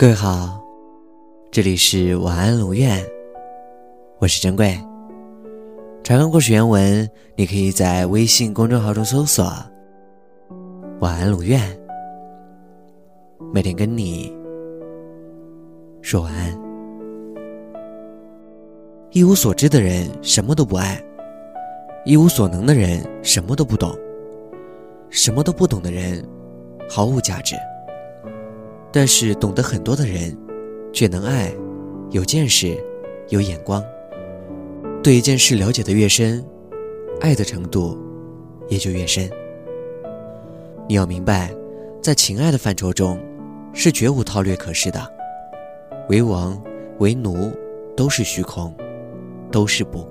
各位好，这里是晚安龙院，我是珍贵。查看故事原文，你可以在微信公众号中搜索“晚安龙院”，每天跟你说晚安。一无所知的人什么都不爱，一无所能的人什么都不懂，什么都不懂的人毫无价值。但是懂得很多的人，却能爱，有见识，有眼光。对一件事了解的越深，爱的程度也就越深。你要明白，在情爱的范畴中，是绝无韬略可施的。为王为奴都是虚空，都是不。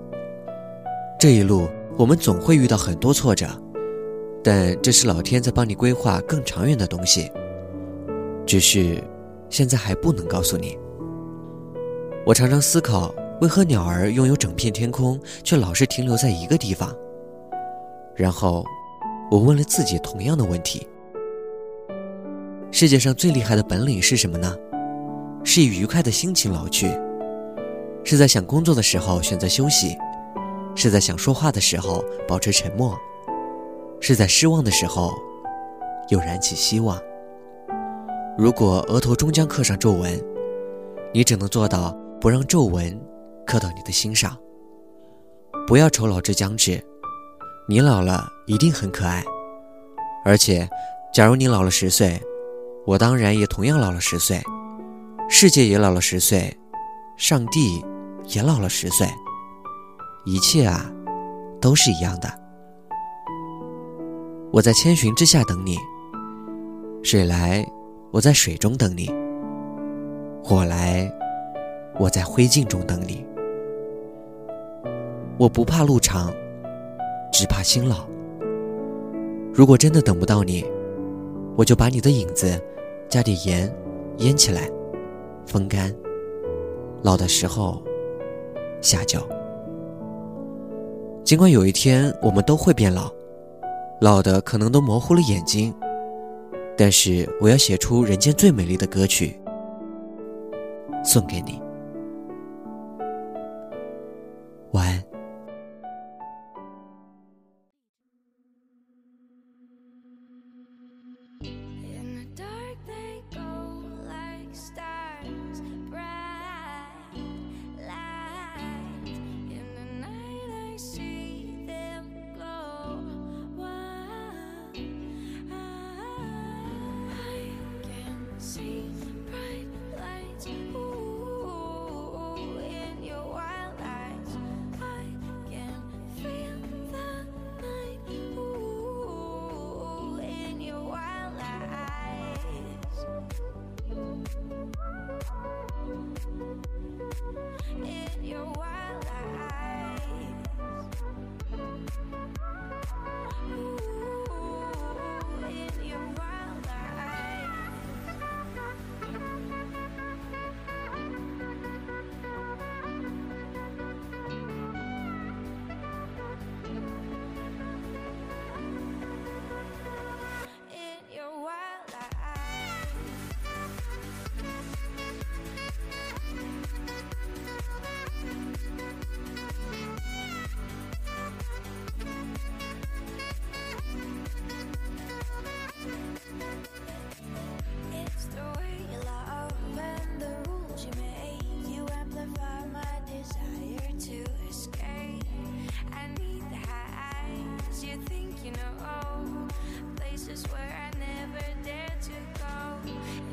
这一路我们总会遇到很多挫折，但这是老天在帮你规划更长远的东西。只是，现在还不能告诉你。我常常思考，为何鸟儿拥有整片天空，却老是停留在一个地方。然后，我问了自己同样的问题：世界上最厉害的本领是什么呢？是以愉快的心情老去，是在想工作的时候选择休息，是在想说话的时候保持沉默，是在失望的时候又燃起希望。如果额头终将刻上皱纹，你只能做到不让皱纹刻到你的心上。不要愁老之将至，你老了一定很可爱。而且，假如你老了十岁，我当然也同样老了十岁，世界也老了十岁，上帝也老了十岁，一切啊，都是一样的。我在千寻之下等你，水来。我在水中等你，火来，我在灰烬中等你。我不怕路长，只怕心老。如果真的等不到你，我就把你的影子加点盐腌起来，风干，老的时候下酒。尽管有一天我们都会变老，老的可能都模糊了眼睛。但是我要写出人间最美丽的歌曲，送给你。think you know places where I never dared to go.